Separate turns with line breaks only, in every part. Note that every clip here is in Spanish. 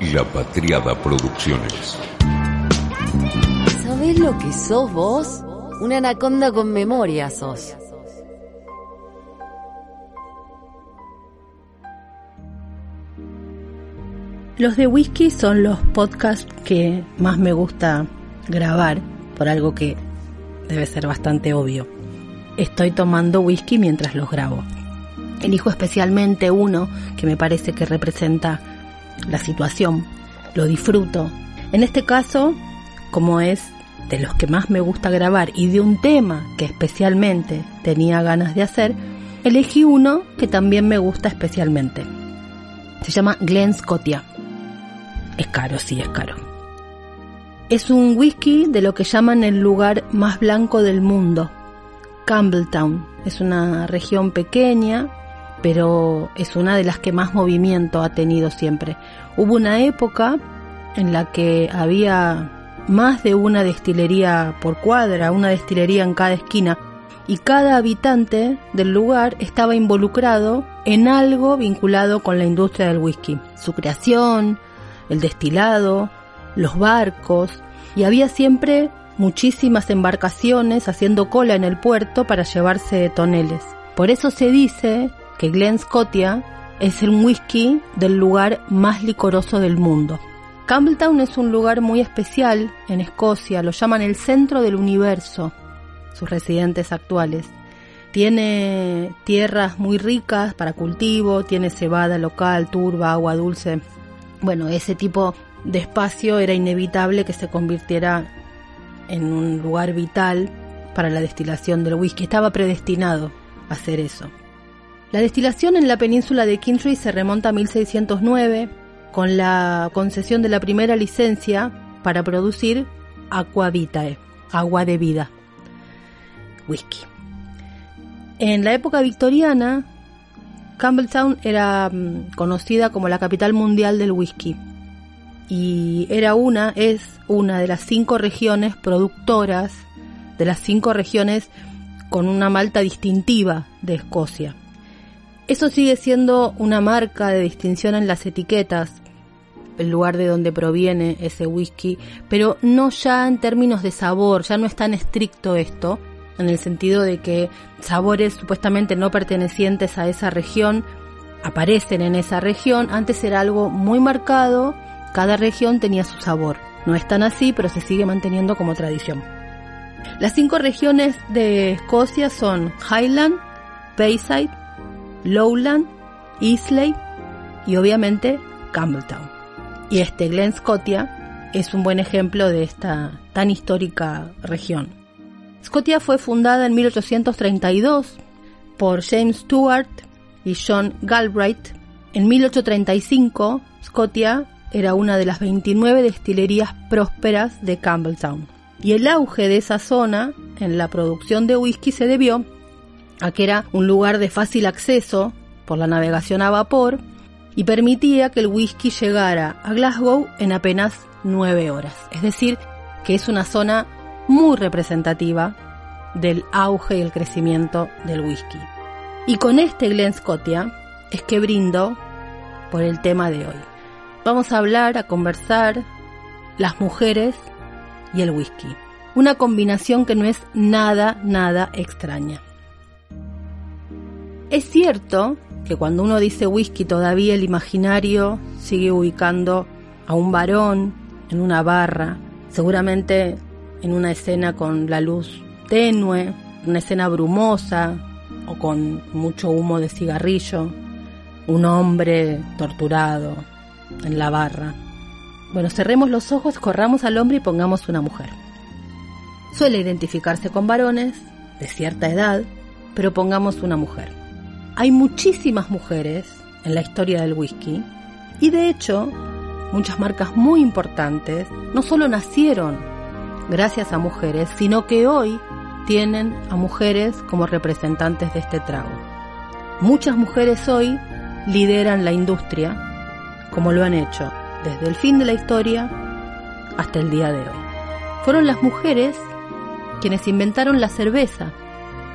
La Patriada Producciones.
¿Sabés lo que sos vos? Una anaconda con memoria sos.
Los de whisky son los podcasts que más me gusta grabar, por algo que debe ser bastante obvio. Estoy tomando whisky mientras los grabo. Elijo especialmente uno que me parece que representa la situación, lo disfruto. En este caso, como es de los que más me gusta grabar y de un tema que especialmente tenía ganas de hacer, elegí uno que también me gusta especialmente. Se llama Glen Scotia. Es caro, sí, es caro. Es un whisky de lo que llaman el lugar más blanco del mundo, Campbelltown. Es una región pequeña, pero es una de las que más movimiento ha tenido siempre. Hubo una época en la que había más de una destilería por cuadra, una destilería en cada esquina, y cada habitante del lugar estaba involucrado en algo vinculado con la industria del whisky, su creación, el destilado, los barcos, y había siempre muchísimas embarcaciones haciendo cola en el puerto para llevarse toneles. Por eso se dice que Glen Scotia es el whisky del lugar más licoroso del mundo. Campbelltown es un lugar muy especial en Escocia, lo llaman el centro del universo, sus residentes actuales. Tiene tierras muy ricas para cultivo, tiene cebada local, turba, agua dulce, bueno, ese tipo de espacio era inevitable que se convirtiera en un lugar vital para la destilación del whisky. Estaba predestinado a hacer eso. La destilación en la península de Kintry se remonta a 1609 con la concesión de la primera licencia para producir aqua vitae, agua de vida, whisky. En la época victoriana, Campbelltown era mm, conocida como la capital mundial del whisky y era una, es una de las cinco regiones productoras, de las cinco regiones con una malta distintiva de Escocia. Eso sigue siendo una marca de distinción en las etiquetas, el lugar de donde proviene ese whisky, pero no ya en términos de sabor, ya no es tan estricto esto, en el sentido de que sabores supuestamente no pertenecientes a esa región aparecen en esa región. Antes era algo muy marcado, cada región tenía su sabor. No es tan así, pero se sigue manteniendo como tradición. Las cinco regiones de Escocia son Highland, Bayside, Lowland, Islay y obviamente Campbelltown. Y este Glen Scotia es un buen ejemplo de esta tan histórica región. Scotia fue fundada en 1832 por James Stewart y John Galbraith. En 1835, Scotia era una de las 29 destilerías prósperas de Campbelltown. Y el auge de esa zona en la producción de whisky se debió a que era un lugar de fácil acceso por la navegación a vapor y permitía que el whisky llegara a Glasgow en apenas nueve horas. Es decir, que es una zona muy representativa del auge y el crecimiento del whisky. Y con este Glen Scotia es que brindo por el tema de hoy. Vamos a hablar, a conversar, las mujeres y el whisky. Una combinación que no es nada, nada extraña. Es cierto que cuando uno dice whisky todavía el imaginario sigue ubicando a un varón en una barra, seguramente en una escena con la luz tenue, una escena brumosa o con mucho humo de cigarrillo, un hombre torturado en la barra. Bueno, cerremos los ojos, corramos al hombre y pongamos una mujer. Suele identificarse con varones de cierta edad, pero pongamos una mujer. Hay muchísimas mujeres en la historia del whisky y de hecho muchas marcas muy importantes no solo nacieron gracias a mujeres, sino que hoy tienen a mujeres como representantes de este trago. Muchas mujeres hoy lideran la industria, como lo han hecho desde el fin de la historia hasta el día de hoy. Fueron las mujeres quienes inventaron la cerveza,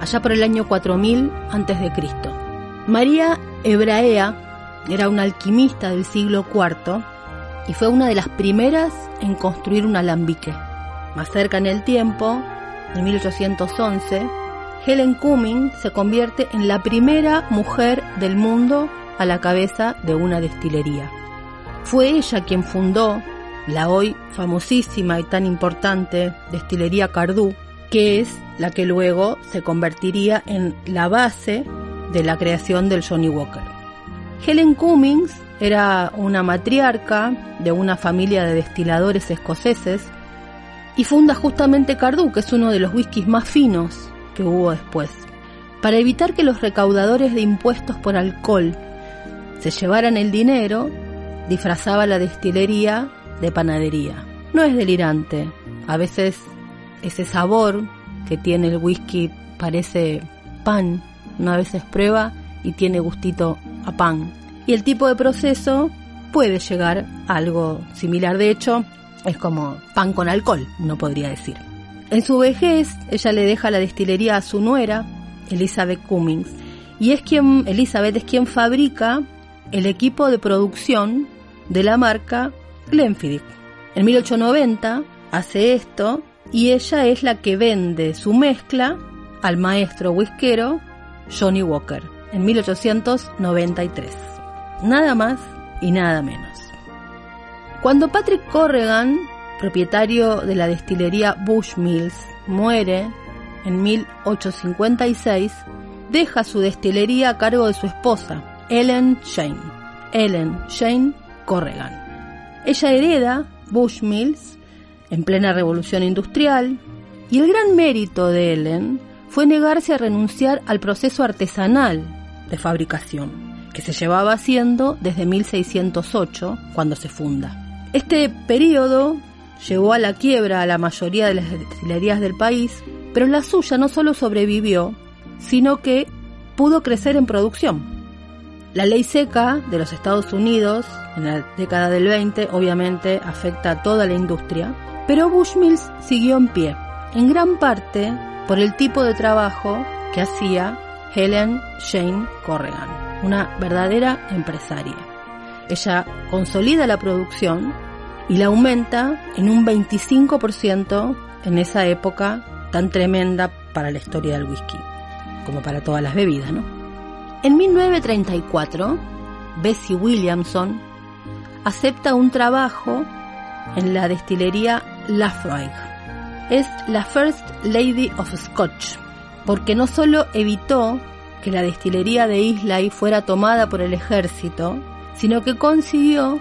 allá por el año 4000 a.C. María Hebraea era una alquimista del siglo IV y fue una de las primeras en construir un alambique. Más cerca en el tiempo, en 1811, Helen Cumming se convierte en la primera mujer del mundo a la cabeza de una destilería. Fue ella quien fundó la hoy famosísima y tan importante destilería Cardú, que es la que luego se convertiría en la base de la creación del Johnny Walker. Helen Cummings era una matriarca de una familia de destiladores escoceses y funda justamente Cardú, que es uno de los whiskies más finos que hubo después. Para evitar que los recaudadores de impuestos por alcohol se llevaran el dinero, disfrazaba la destilería de panadería. No es delirante, a veces ese sabor que tiene el whisky parece pan, una veces prueba y tiene gustito a pan. Y el tipo de proceso puede llegar a algo similar, de hecho, es como pan con alcohol, uno podría decir. En su vejez, ella le deja la destilería a su nuera, Elizabeth Cummings, y es quien, Elizabeth es quien fabrica el equipo de producción de la marca Glenfiddich. En 1890 hace esto y ella es la que vende su mezcla al maestro whiskero Johnny Walker en 1893. Nada más y nada menos. Cuando Patrick Corrigan, propietario de la destilería Bushmills, muere en 1856, deja su destilería a cargo de su esposa, Ellen Shane. Ellen Shane Corrigan. Ella hereda Bushmills en plena revolución industrial y el gran mérito de Ellen fue negarse a renunciar al proceso artesanal de fabricación que se llevaba haciendo desde 1608 cuando se funda. Este periodo llevó a la quiebra a la mayoría de las destilerías del país, pero la suya no solo sobrevivió, sino que pudo crecer en producción. La ley seca de los Estados Unidos en la década del 20 obviamente afecta a toda la industria, pero Bushmills siguió en pie, en gran parte por el tipo de trabajo que hacía Helen Shane Corrigan, una verdadera empresaria. Ella consolida la producción y la aumenta en un 25% en esa época tan tremenda para la historia del whisky, como para todas las bebidas, ¿no? En 1934, Bessie Williamson acepta un trabajo en la destilería Lafroig. Es la First Lady of Scotch, porque no solo evitó que la destilería de Islay fuera tomada por el ejército, sino que consiguió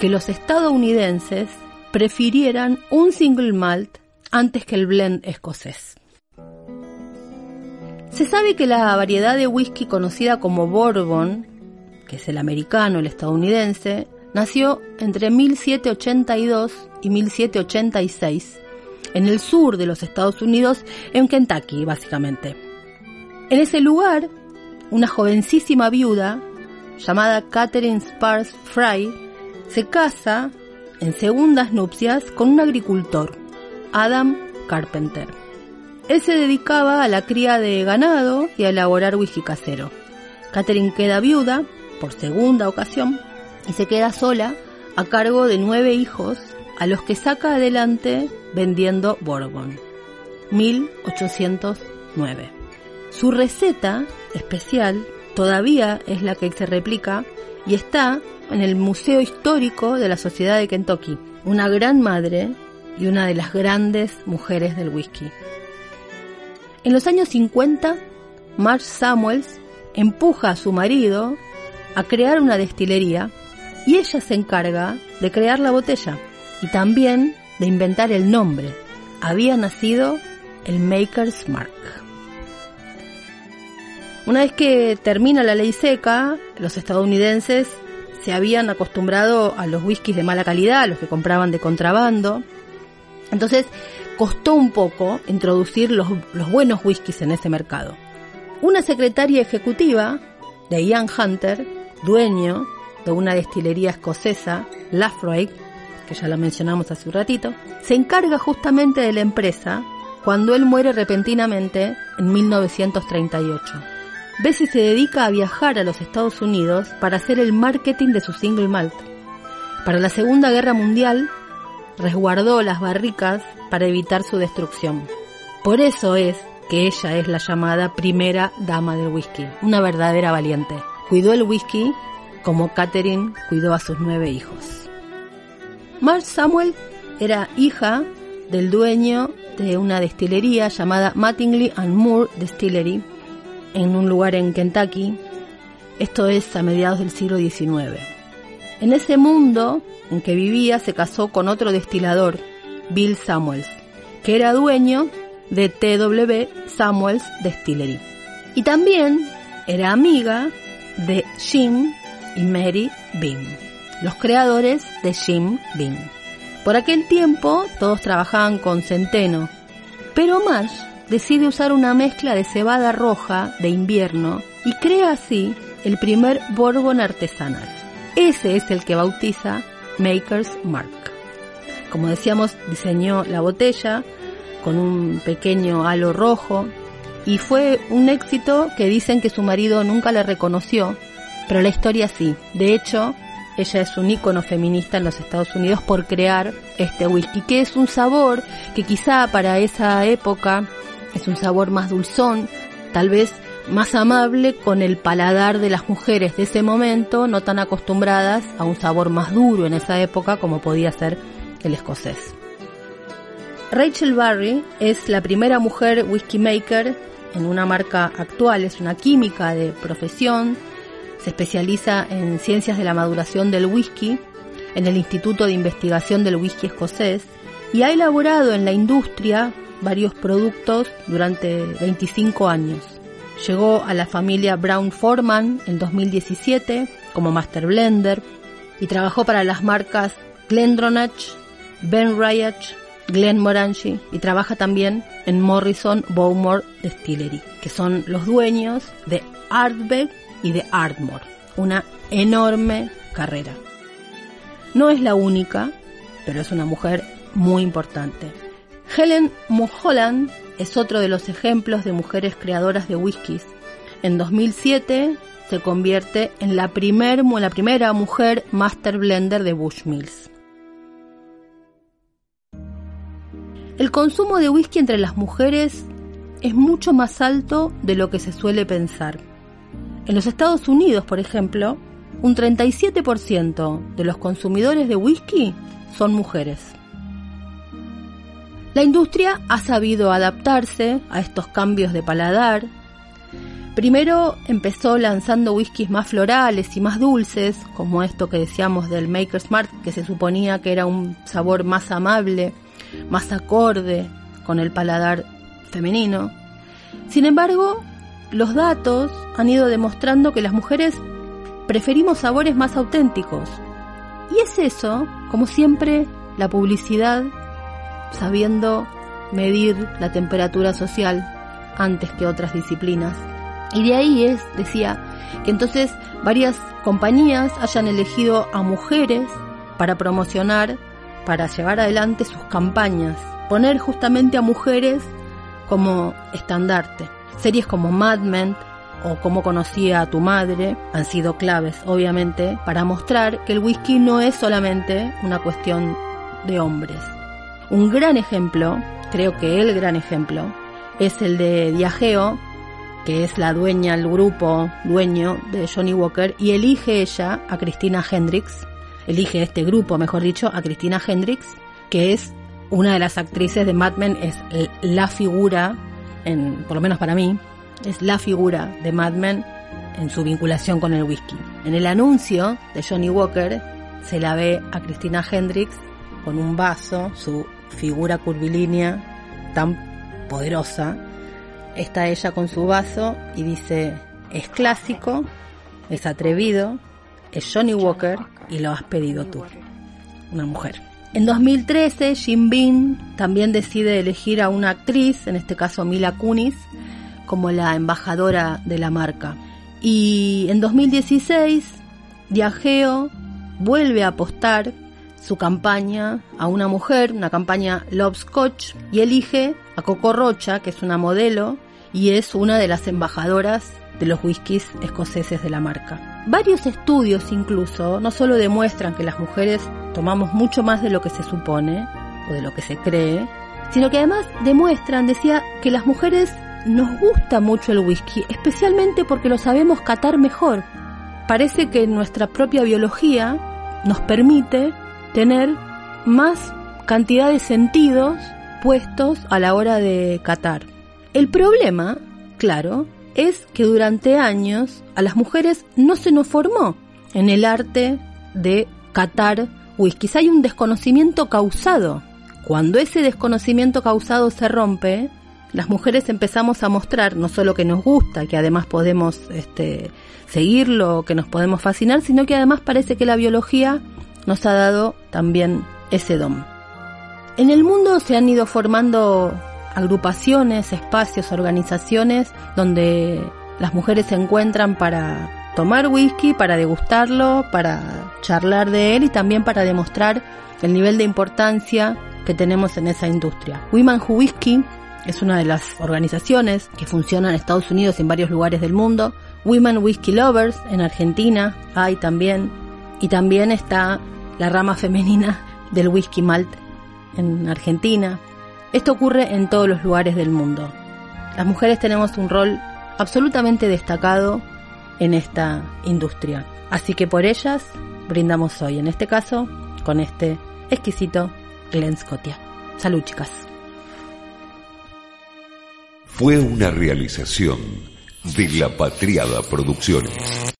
que los estadounidenses prefirieran un single malt antes que el blend escocés. Se sabe que la variedad de whisky conocida como Bourbon, que es el americano, el estadounidense, nació entre 1782 y 1786 en el sur de los Estados Unidos, en Kentucky, básicamente. En ese lugar, una jovencísima viuda llamada Catherine Spars Fry se casa en segundas nupcias con un agricultor, Adam Carpenter. Él se dedicaba a la cría de ganado y a elaborar whisky casero. Catherine queda viuda por segunda ocasión y se queda sola a cargo de nueve hijos a los que saca adelante vendiendo Bourbon. 1809. Su receta especial todavía es la que se replica y está en el Museo Histórico de la Sociedad de Kentucky, una gran madre y una de las grandes mujeres del whisky. En los años 50, Marge Samuels empuja a su marido a crear una destilería y ella se encarga de crear la botella y también de inventar el nombre. Había nacido el Maker's Mark. Una vez que termina la ley seca, los estadounidenses se habían acostumbrado a los whiskies de mala calidad, los que compraban de contrabando. Entonces costó un poco introducir los, los buenos whiskies en ese mercado. Una secretaria ejecutiva de Ian Hunter, dueño de una destilería escocesa, Lafroig, ya la mencionamos hace un ratito, se encarga justamente de la empresa cuando él muere repentinamente en 1938. Bessie se dedica a viajar a los Estados Unidos para hacer el marketing de su single malt. Para la Segunda Guerra Mundial, resguardó las barricas para evitar su destrucción. Por eso es que ella es la llamada primera dama del whisky, una verdadera valiente. Cuidó el whisky como Catherine cuidó a sus nueve hijos. Marge Samuel era hija del dueño de una destilería llamada Mattingly and Moore Distillery en un lugar en Kentucky. Esto es a mediados del siglo XIX. En ese mundo en que vivía se casó con otro destilador, Bill Samuels, que era dueño de TW Samuels Distillery. Y también era amiga de Jim y Mary Bean, los creadores de Jim Bean. Por aquel tiempo todos trabajaban con centeno, pero Marsh decide usar una mezcla de cebada roja de invierno y crea así el primer bourbon artesanal. Ese es el que bautiza Maker's Mark. Como decíamos, diseñó la botella con un pequeño halo rojo y fue un éxito que dicen que su marido nunca le reconoció, pero la historia sí. De hecho, ella es un ícono feminista en los Estados Unidos por crear este whisky, que es un sabor que quizá para esa época es un sabor más dulzón, tal vez más amable con el paladar de las mujeres de ese momento, no tan acostumbradas a un sabor más duro en esa época como podía ser el escocés. Rachel Barry es la primera mujer whisky maker en una marca actual, es una química de profesión, se especializa en ciencias de la maduración del whisky en el Instituto de Investigación del Whisky Escocés y ha elaborado en la industria varios productos durante 25 años. Llegó a la familia Brown Forman en 2017 como Master Blender y trabajó para las marcas Glendronach, Ben Riach, Glenmorangie y trabaja también en Morrison Bowmore Distillery, que son los dueños de Ardbeg y de Ardmore. Una enorme carrera. No es la única, pero es una mujer muy importante. Helen Mulholland es otro de los ejemplos de mujeres creadoras de whiskies. En 2007 se convierte en la, la primera mujer master blender de Bushmills. El consumo de whisky entre las mujeres es mucho más alto de lo que se suele pensar. En los Estados Unidos, por ejemplo, un 37% de los consumidores de whisky son mujeres. La industria ha sabido adaptarse a estos cambios de paladar. Primero empezó lanzando whiskies más florales y más dulces, como esto que decíamos del Maker's Mark, que se suponía que era un sabor más amable, más acorde con el paladar femenino. Sin embargo, los datos han ido demostrando que las mujeres preferimos sabores más auténticos. Y es eso, como siempre, la publicidad sabiendo medir la temperatura social antes que otras disciplinas. Y de ahí es, decía, que entonces varias compañías hayan elegido a mujeres para promocionar, para llevar adelante sus campañas, poner justamente a mujeres como estandarte. Series como Mad Men o Cómo conocía a tu madre han sido claves, obviamente, para mostrar que el whisky no es solamente una cuestión de hombres. Un gran ejemplo, creo que el gran ejemplo, es el de Diageo, que es la dueña, el grupo dueño de Johnny Walker, y elige ella a Christina Hendricks, elige este grupo, mejor dicho, a Christina Hendricks, que es una de las actrices de Mad Men, es la figura, en, por lo menos para mí, es la figura de Mad Men en su vinculación con el whisky. En el anuncio de Johnny Walker se la ve a Christina Hendricks con un vaso, su figura curvilínea tan poderosa. Está ella con su vaso y dice, es clásico, es atrevido, es Johnny Walker y lo has pedido tú, una mujer. En 2013, Jim Beam también decide elegir a una actriz, en este caso Mila Kunis, como la embajadora de la marca. Y en 2016, Diageo vuelve a apostar su campaña a una mujer, una campaña Love Scotch, y elige a Coco Rocha, que es una modelo y es una de las embajadoras de los whiskies escoceses de la marca. Varios estudios incluso no solo demuestran que las mujeres tomamos mucho más de lo que se supone o de lo que se cree, sino que además demuestran, decía, que las mujeres nos gusta mucho el whisky, especialmente porque lo sabemos catar mejor. Parece que nuestra propia biología nos permite tener más cantidad de sentidos puestos a la hora de catar. El problema, claro, es que durante años a las mujeres no se nos formó en el arte de catar whisky. Hay un desconocimiento causado. Cuando ese desconocimiento causado se rompe, las mujeres empezamos a mostrar no solo que nos gusta, que además podemos este, seguirlo, que nos podemos fascinar, sino que además parece que la biología nos ha dado también ese don. En el mundo se han ido formando agrupaciones, espacios, organizaciones donde las mujeres se encuentran para tomar whisky, para degustarlo, para charlar de él y también para demostrar el nivel de importancia que tenemos en esa industria. Women Who Whisky es una de las organizaciones que funciona en Estados Unidos y en varios lugares del mundo. Women Whisky Lovers en Argentina hay también. Y también está la rama femenina del whisky malt en Argentina. Esto ocurre en todos los lugares del mundo. Las mujeres tenemos un rol absolutamente destacado en esta industria. Así que por ellas brindamos hoy, en este caso, con este exquisito Glen Scotia. Salud, chicas.
Fue una realización de la Patriada Producciones.